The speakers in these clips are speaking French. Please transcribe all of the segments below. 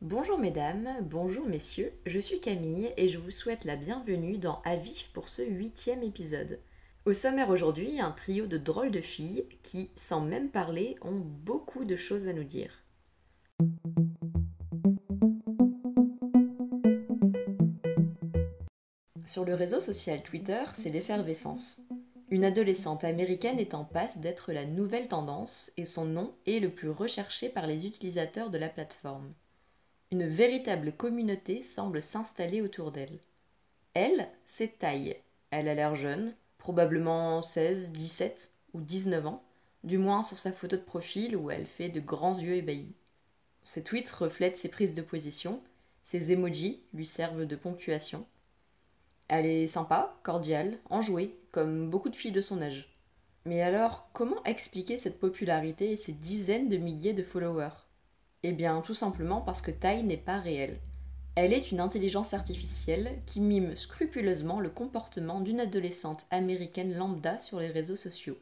Bonjour mesdames, bonjour messieurs, je suis Camille et je vous souhaite la bienvenue dans Avif pour ce huitième épisode. Au sommaire aujourd'hui, un trio de drôles de filles qui, sans même parler, ont beaucoup de choses à nous dire. Sur le réseau social Twitter, c'est l'effervescence. Une adolescente américaine est en passe d'être la nouvelle tendance et son nom est le plus recherché par les utilisateurs de la plateforme. Une véritable communauté semble s'installer autour d'elle. Elle, c'est Taille. Elle a l'air jeune, probablement 16, 17 ou 19 ans, du moins sur sa photo de profil où elle fait de grands yeux ébahis. Ses tweets reflètent ses prises de position, ses emojis lui servent de ponctuation. Elle est sympa, cordiale, enjouée, comme beaucoup de filles de son âge. Mais alors, comment expliquer cette popularité et ces dizaines de milliers de followers? Eh bien, tout simplement parce que Tai n'est pas réelle. Elle est une intelligence artificielle qui mime scrupuleusement le comportement d'une adolescente américaine lambda sur les réseaux sociaux.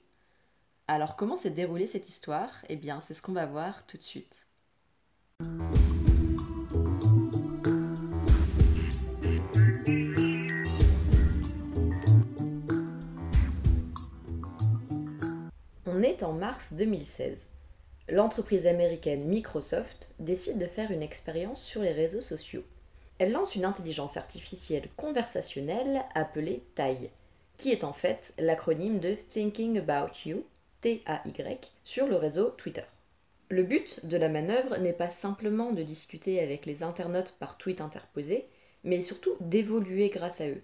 Alors comment s'est déroulée cette histoire? Eh bien, c'est ce qu'on va voir tout de suite. On est en mars 2016. L'entreprise américaine Microsoft décide de faire une expérience sur les réseaux sociaux. Elle lance une intelligence artificielle conversationnelle appelée TAI, qui est en fait l'acronyme de Thinking About You, TAY, sur le réseau Twitter. Le but de la manœuvre n'est pas simplement de discuter avec les internautes par tweet interposé, mais surtout d'évoluer grâce à eux.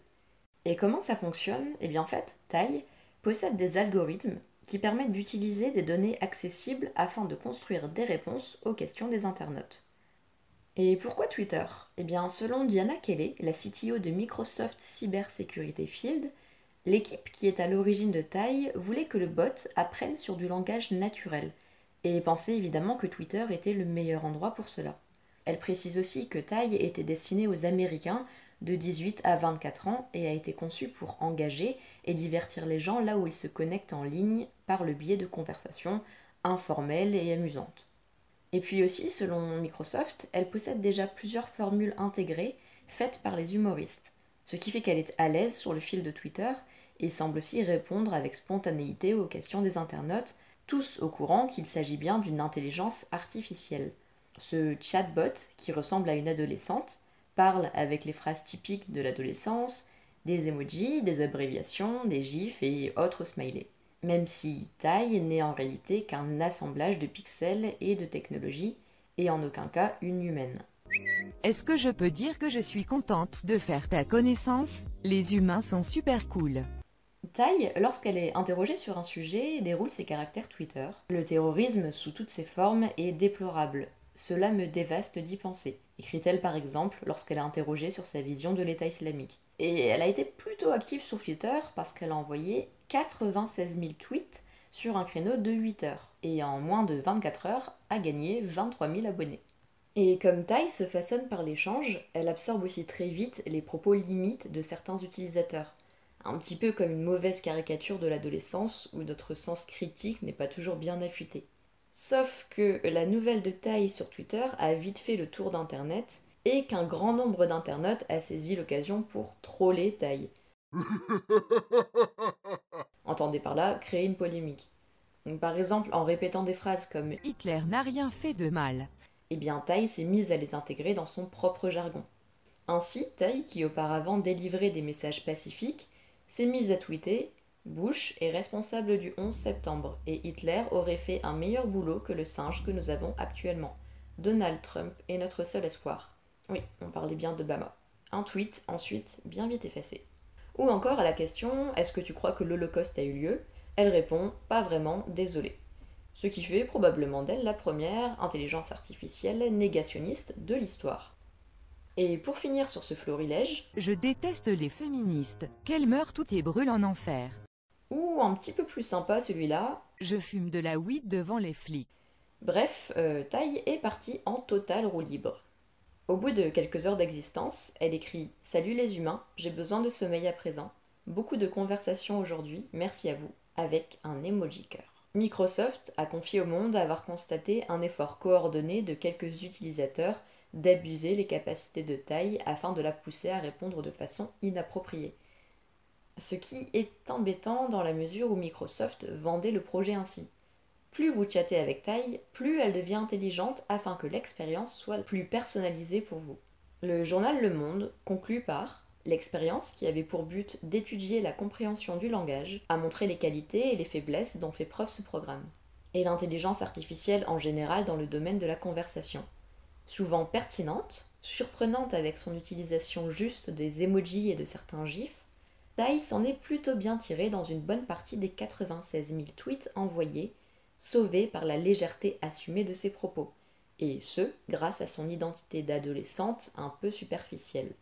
Et comment ça fonctionne? Eh bien en fait, TAI possède des algorithmes qui permettent d'utiliser des données accessibles afin de construire des réponses aux questions des internautes. Et pourquoi Twitter? Eh bien, selon Diana Kelly, la CTO de Microsoft Cybersecurity Field, l'équipe qui est à l'origine de Tai voulait que le bot apprenne sur du langage naturel, et pensait évidemment que Twitter était le meilleur endroit pour cela. Elle précise aussi que Tai était destiné aux Américains de 18 à 24 ans et a été conçu pour engager et divertir les gens là où ils se connectent en ligne par le biais de conversations informelles et amusantes. Et puis aussi, selon Microsoft, elle possède déjà plusieurs formules intégrées faites par les humoristes, ce qui fait qu'elle est à l'aise sur le fil de Twitter et semble aussi répondre avec spontanéité aux questions des internautes, tous au courant qu'il s'agit bien d'une intelligence artificielle. Ce chatbot, qui ressemble à une adolescente, parle avec les phrases typiques de l'adolescence, des emojis, des abréviations, des gifs et autres smileys. Même si taille n'est en réalité qu'un assemblage de pixels et de technologies, et en aucun cas une humaine. Est-ce que je peux dire que je suis contente de faire ta connaissance? Les humains sont super cool. Taille, lorsqu'elle est interrogée sur un sujet, déroule ses caractères Twitter. Le terrorisme sous toutes ses formes est déplorable. Cela me dévaste d'y penser, écrit-elle par exemple lorsqu'elle est interrogée sur sa vision de l'État islamique. Et elle a été plutôt active sur Twitter parce qu'elle a envoyé 96 000 tweets sur un créneau de 8 heures, et en moins de 24 heures a gagné 23 000 abonnés. Et comme Tai se façonne par l'échange, elle absorbe aussi très vite les propos limites de certains utilisateurs. Un petit peu comme une mauvaise caricature de l'adolescence où notre sens critique n'est pas toujours bien affûté. Sauf que la nouvelle de taille sur Twitter a vite fait le tour d'Internet et qu'un grand nombre d'internautes a saisi l'occasion pour troller taille. Entendez par là créer une polémique. par exemple, en répétant des phrases comme Hitler n'a rien fait de mal. Eh bien, Tai s'est mise à les intégrer dans son propre jargon. Ainsi, Tai, qui auparavant délivrait des messages pacifiques, s'est mise à tweeter Bush est responsable du 11 septembre et Hitler aurait fait un meilleur boulot que le singe que nous avons actuellement. Donald Trump est notre seul espoir. Oui, on parlait bien d'Obama. Un tweet, ensuite, bien vite effacé. Ou encore à la question Est-ce que tu crois que l'Holocauste a eu lieu? Elle répond Pas vraiment, désolé. Ce qui fait probablement d'elle la première intelligence artificielle négationniste de l'histoire. Et pour finir sur ce florilège, Je déteste les féministes, qu'elles meurent toutes et brûlent en enfer. Ou un petit peu plus sympa celui-là, Je fume de la weed devant les flics. Bref, euh, est partie en totale roue libre. Au bout de quelques heures d'existence, elle écrit Salut les humains, j'ai besoin de sommeil à présent. Beaucoup de conversations aujourd'hui, merci à vous, avec un emoji cœur. Microsoft a confié au monde avoir constaté un effort coordonné de quelques utilisateurs d'abuser les capacités de taille afin de la pousser à répondre de façon inappropriée. Ce qui est embêtant dans la mesure où Microsoft vendait le projet ainsi. Plus vous chattez avec taille, plus elle devient intelligente afin que l'expérience soit plus personnalisée pour vous. Le journal Le Monde conclut par L'expérience, qui avait pour but d'étudier la compréhension du langage, a montré les qualités et les faiblesses dont fait preuve ce programme, et l'intelligence artificielle en général dans le domaine de la conversation. Souvent pertinente, surprenante avec son utilisation juste des emojis et de certains gifs, Tai s'en est plutôt bien tiré dans une bonne partie des 96 000 tweets envoyés, sauvés par la légèreté assumée de ses propos, et ce, grâce à son identité d'adolescente un peu superficielle.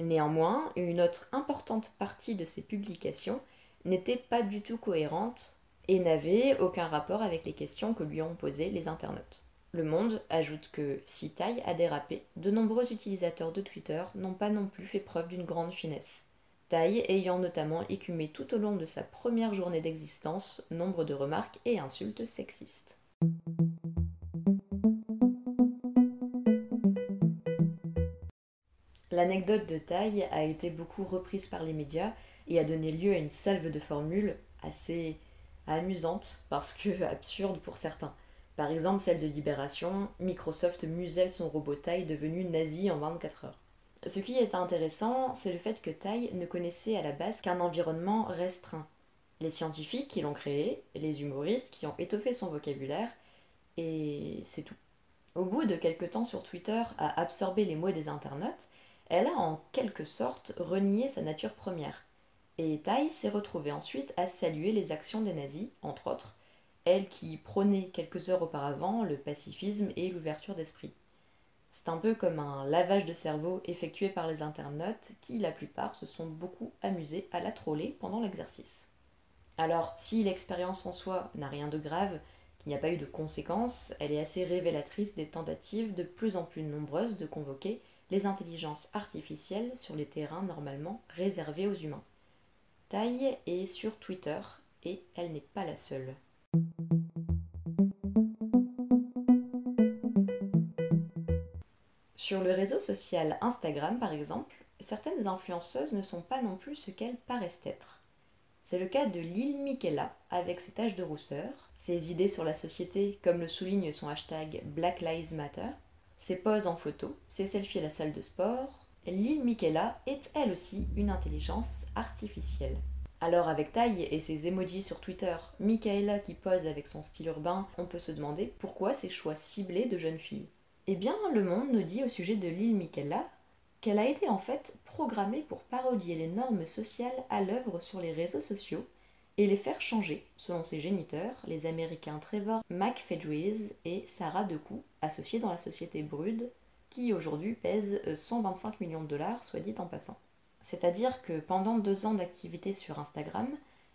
Néanmoins, une autre importante partie de ses publications n'était pas du tout cohérente et n'avait aucun rapport avec les questions que lui ont posées les internautes. Le Monde ajoute que si Tai a dérapé, de nombreux utilisateurs de Twitter n'ont pas non plus fait preuve d'une grande finesse. Tai ayant notamment écumé tout au long de sa première journée d'existence nombre de remarques et insultes sexistes. L'anecdote de taille a été beaucoup reprise par les médias et a donné lieu à une salve de formules assez amusantes parce que absurdes pour certains. Par exemple, celle de Libération, Microsoft muselle son robot taille devenu nazi en 24 heures. Ce qui est intéressant, c'est le fait que Tai ne connaissait à la base qu'un environnement restreint. Les scientifiques qui l'ont créé, les humoristes qui ont étoffé son vocabulaire, et c'est tout. Au bout de quelque temps sur Twitter à absorber les mots des internautes, elle a en quelque sorte renié sa nature première. Et Tai s'est retrouvée ensuite à saluer les actions des nazis, entre autres, elle qui prônait quelques heures auparavant le pacifisme et l'ouverture d'esprit. C'est un peu comme un lavage de cerveau effectué par les internautes qui, la plupart, se sont beaucoup amusés à la troller pendant l'exercice. Alors, si l'expérience en soi n'a rien de grave, qu'il n'y a pas eu de conséquences, elle est assez révélatrice des tentatives de plus en plus nombreuses de convoquer les intelligences artificielles sur les terrains normalement réservés aux humains. Taille est sur Twitter et elle n'est pas la seule. Sur le réseau social Instagram, par exemple, certaines influenceuses ne sont pas non plus ce qu'elles paraissent être. C'est le cas de Lil Michaela, avec ses taches de rousseur, ses idées sur la société, comme le souligne son hashtag Black Lives Matter, ses poses en photo, ses selfies à la salle de sport, Lil Michaela est elle aussi une intelligence artificielle. Alors avec taille et ses emojis sur Twitter, Michaela qui pose avec son style urbain, on peut se demander pourquoi ces choix ciblés de jeunes filles. Eh bien, Le Monde nous dit au sujet de Lil Michaela qu'elle a été en fait programmée pour parodier les normes sociales à l'œuvre sur les réseaux sociaux et les faire changer, selon ses géniteurs, les Américains Trevor McFedries et Sarah Decou, associés dans la société Brude, qui aujourd'hui pèse 125 euh, millions de dollars, soit dit en passant. C'est-à-dire que pendant deux ans d'activité sur Instagram,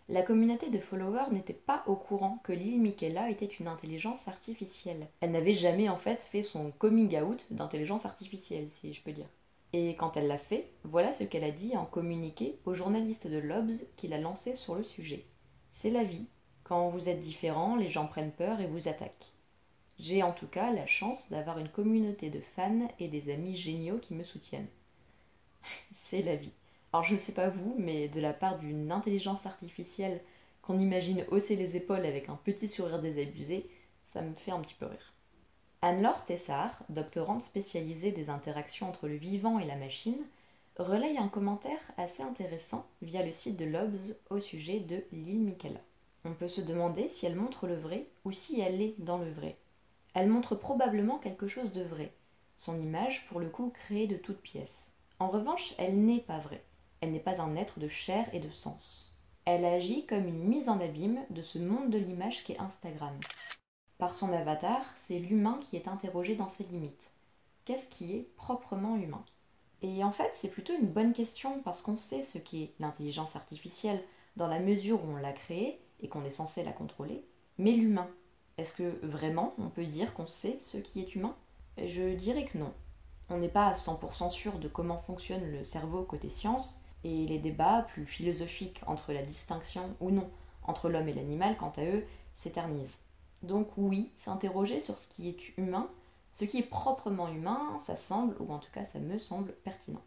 la communauté de followers n'était pas au courant que Lil Michaela était une intelligence artificielle. Elle n'avait jamais en fait fait son coming out d'intelligence artificielle, si je peux dire. Et quand elle l'a fait, voilà ce qu'elle a dit en communiqué au journaliste de Lobs qui l'a lancé sur le sujet. C'est la vie. Quand vous êtes différent, les gens prennent peur et vous attaquent. J'ai en tout cas la chance d'avoir une communauté de fans et des amis géniaux qui me soutiennent. C'est la vie. Alors je ne sais pas vous, mais de la part d'une intelligence artificielle qu'on imagine hausser les épaules avec un petit sourire désabusé, ça me fait un petit peu rire. Anne-Laure Tessard, doctorante spécialisée des interactions entre le vivant et la machine, relaye un commentaire assez intéressant via le site de Lobs au sujet de l'île Michaela. On peut se demander si elle montre le vrai ou si elle est dans le vrai. Elle montre probablement quelque chose de vrai, son image pour le coup créée de toutes pièces. En revanche, elle n'est pas vraie. Elle n'est pas un être de chair et de sens. Elle agit comme une mise en abîme de ce monde de l'image qu'est Instagram. Par son avatar, c'est l'humain qui est interrogé dans ses limites. Qu'est-ce qui est proprement humain? Et en fait, c'est plutôt une bonne question parce qu'on sait ce qu'est l'intelligence artificielle dans la mesure où on l'a créée et qu'on est censé la contrôler, mais l'humain. Est-ce que vraiment on peut dire qu'on sait ce qui est humain? Je dirais que non. On n'est pas à 100% sûr de comment fonctionne le cerveau côté science, et les débats plus philosophiques entre la distinction ou non entre l'homme et l'animal, quant à eux, s'éternisent. Donc oui, s'interroger sur ce qui est humain, Ce qui est proprement humain, ça semble, ou en tout cas ça me semble pertinent.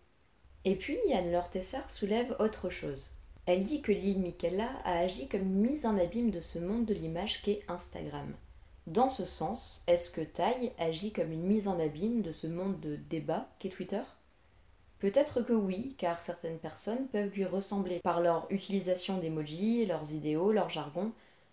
Et puis, Anne-Laure Tessard soulève autre chose. Elle dit que Lil Michaela a agi comme mise en abîme de ce monde de l'image qu'est Instagram. Dans ce sens, est-ce que Tai agit comme une mise en abîme de ce monde de débat qu'est Twitter? Peut-être que oui, car certaines personnes peuvent lui ressembler par leur utilisation d'emojis, leurs idéaux, leur jargon,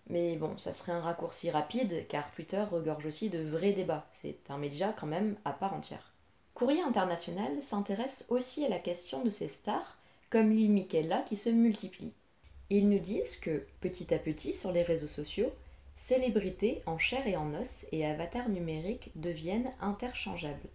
mais bon, ça serait un raccourci rapide, car Twitter regorge aussi de vrais débats. C'est un média quand même à part entière. Courrier International s'intéresse aussi à la question de ces stars, comme Lil Michaela, qui se multiplient. Ils nous disent que, petit à petit, sur les réseaux sociaux, célébrités en chair et en os et avatars numériques deviennent interchangeables.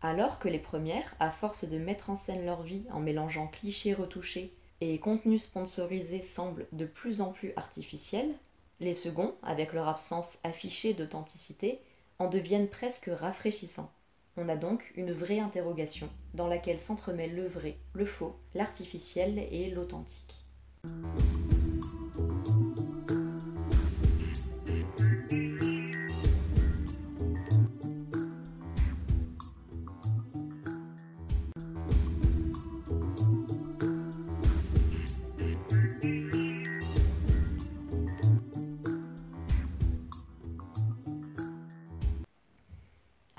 Alors que les premières, à force de mettre en scène leur vie en mélangeant clichés retouchés et contenus sponsorisés, semblent de plus en plus artificiels, les seconds, avec leur absence affichée d'authenticité, en deviennent presque rafraîchissants. On a donc une vraie interrogation dans laquelle s'entremêlent le vrai, le faux, l'artificiel et l'authentique.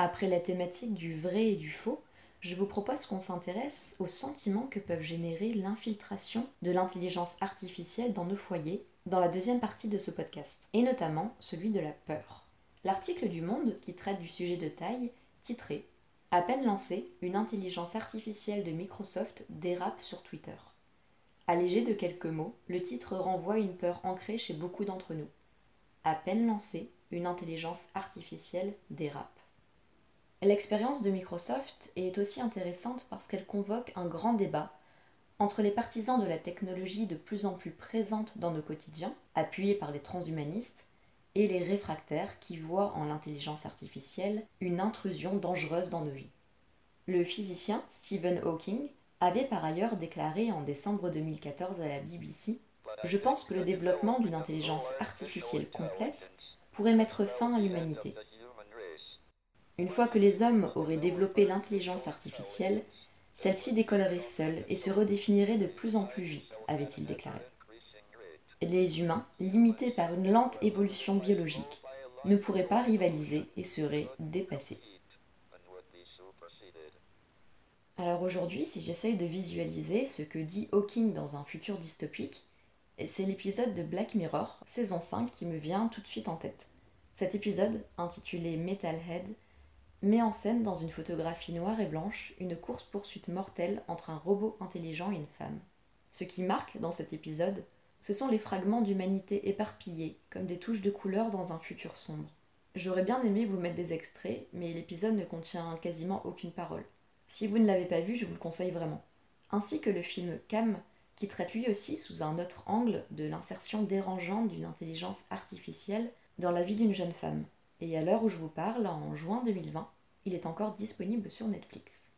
Après la thématique du vrai et du faux, je vous propose qu'on s'intéresse aux sentiments que peuvent générer l'infiltration de l'intelligence artificielle dans nos foyers dans la deuxième partie de ce podcast, et notamment celui de la peur. L'article du Monde qui traite du sujet de taille, titré À peine lancé, une intelligence artificielle de Microsoft dérape sur Twitter. Allégé de quelques mots, le titre renvoie une peur ancrée chez beaucoup d'entre nous. À peine lancé, une intelligence artificielle dérape. L'expérience de Microsoft est aussi intéressante parce qu'elle convoque un grand débat entre les partisans de la technologie de plus en plus présente dans nos quotidiens, appuyés par les transhumanistes, et les réfractaires qui voient en l'intelligence artificielle une intrusion dangereuse dans nos vies. Le physicien Stephen Hawking avait par ailleurs déclaré en décembre 2014 à la BBC Je pense que le développement d'une intelligence artificielle complète pourrait mettre fin à l'humanité. Une fois que les hommes auraient développé l'intelligence artificielle, celle-ci décollerait seule et se redéfinirait de plus en plus vite, avait-il déclaré. Les humains, limités par une lente évolution biologique, ne pourraient pas rivaliser et seraient dépassés. Alors aujourd'hui, si j'essaye de visualiser ce que dit Hawking dans un futur dystopique, c'est l'épisode de Black Mirror, saison 5, qui me vient tout de suite en tête. Cet épisode, intitulé Metalhead, met en scène dans une photographie noire et blanche une course-poursuite mortelle entre un robot intelligent et une femme. Ce qui marque dans cet épisode, ce sont les fragments d'humanité éparpillés, comme des touches de couleur dans un futur sombre. J'aurais bien aimé vous mettre des extraits, mais l'épisode ne contient quasiment aucune parole. Si vous ne l'avez pas vu, je vous le conseille vraiment. Ainsi que le film Cam, qui traite lui aussi sous un autre angle de l'insertion dérangeante d'une intelligence artificielle dans la vie d'une jeune femme. Et à l'heure où je vous parle, en juin 2020, il est encore disponible sur Netflix.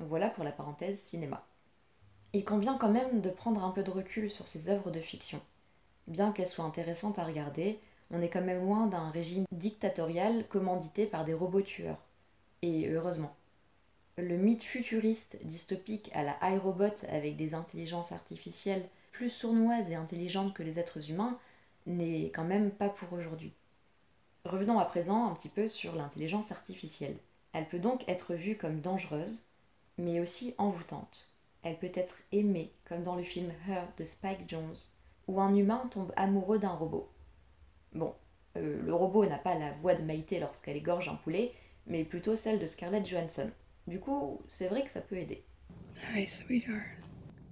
Voilà pour la parenthèse cinéma. Il convient quand même de prendre un peu de recul sur ces œuvres de fiction. Bien qu'elles soient intéressantes à regarder, on est quand même loin d'un régime dictatorial commandité par des robots tueurs. Et heureusement. Le mythe futuriste dystopique à la iRobot avec des intelligences artificielles plus sournoises et intelligentes que les êtres humains n'est quand même pas pour aujourd'hui. Revenons à présent un petit peu sur l'intelligence artificielle. Elle peut donc être vue comme dangereuse, mais aussi envoûtante. Elle peut être aimée, comme dans le film Her de Spike Jones, où un humain tombe amoureux d'un robot. Bon, euh, le robot n'a pas la voix de Maïté lorsqu'elle égorge un poulet, mais plutôt celle de Scarlett Johansson. Du coup, c'est vrai que ça peut aider. Hi, sweetheart.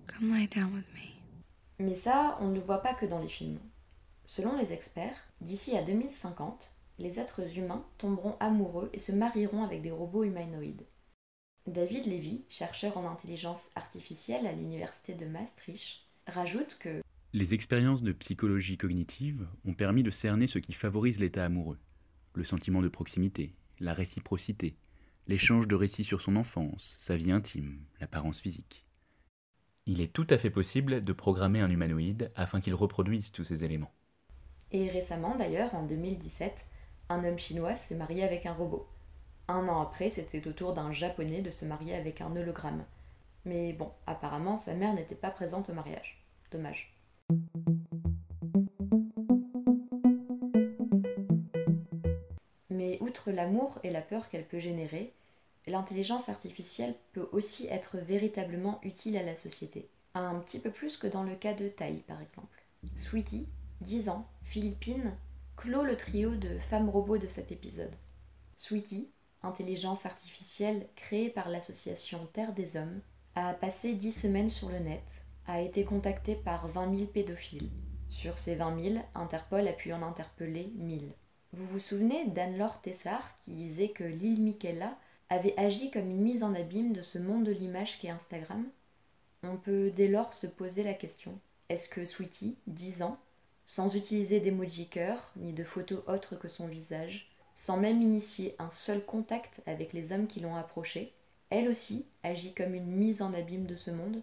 Come lie down with me. Mais ça, on ne le voit pas que dans les films. Selon les experts, d'ici à 2050, les êtres humains tomberont amoureux et se marieront avec des robots humanoïdes. David Levy, chercheur en intelligence artificielle à l'université de Maastricht, rajoute que les expériences de psychologie cognitive ont permis de cerner ce qui favorise l'état amoureux, le sentiment de proximité, la réciprocité, l'échange de récits sur son enfance, sa vie intime, l'apparence physique. Il est tout à fait possible de programmer un humanoïde afin qu'il reproduise tous ces éléments. Et récemment d'ailleurs, en 2017, un homme chinois s'est marié avec un robot. Un an après, c'était au tour d'un japonais de se marier avec un hologramme. Mais bon, apparemment, sa mère n'était pas présente au mariage. Dommage. Mais outre l'amour et la peur qu'elle peut générer, l'intelligence artificielle peut aussi être véritablement utile à la société. Un petit peu plus que dans le cas de Tai, par exemple. Sweetie, 10 ans, Philippine, clôt le trio de femmes robots de cet épisode. Sweetie, intelligence artificielle créée par l'association Terre des Hommes, a passé 10 semaines sur le net, a été contactée par 20 000 pédophiles. Sur ces 20 000, Interpol a pu en interpeller 1000. Vous vous souvenez d'Anne-Laure Tessard qui disait que l'île Michaela avait agi comme une mise en abîme de ce monde de l'image qu'est Instagram? On peut dès lors se poser la question est-ce que Sweetie, 10 ans, sans utiliser d'emoji cœur ni de photos autres que son visage, sans même initier un seul contact avec les hommes qui l'ont approchée, elle aussi agit comme une mise en abîme de ce monde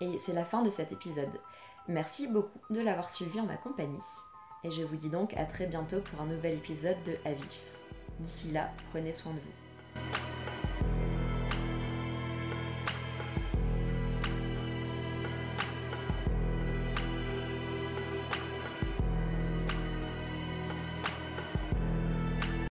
Et c'est la fin de cet épisode. Merci beaucoup de l'avoir suivi en ma compagnie. Et je vous dis donc à très bientôt pour un nouvel épisode de Avif. D'ici là, prenez soin de vous.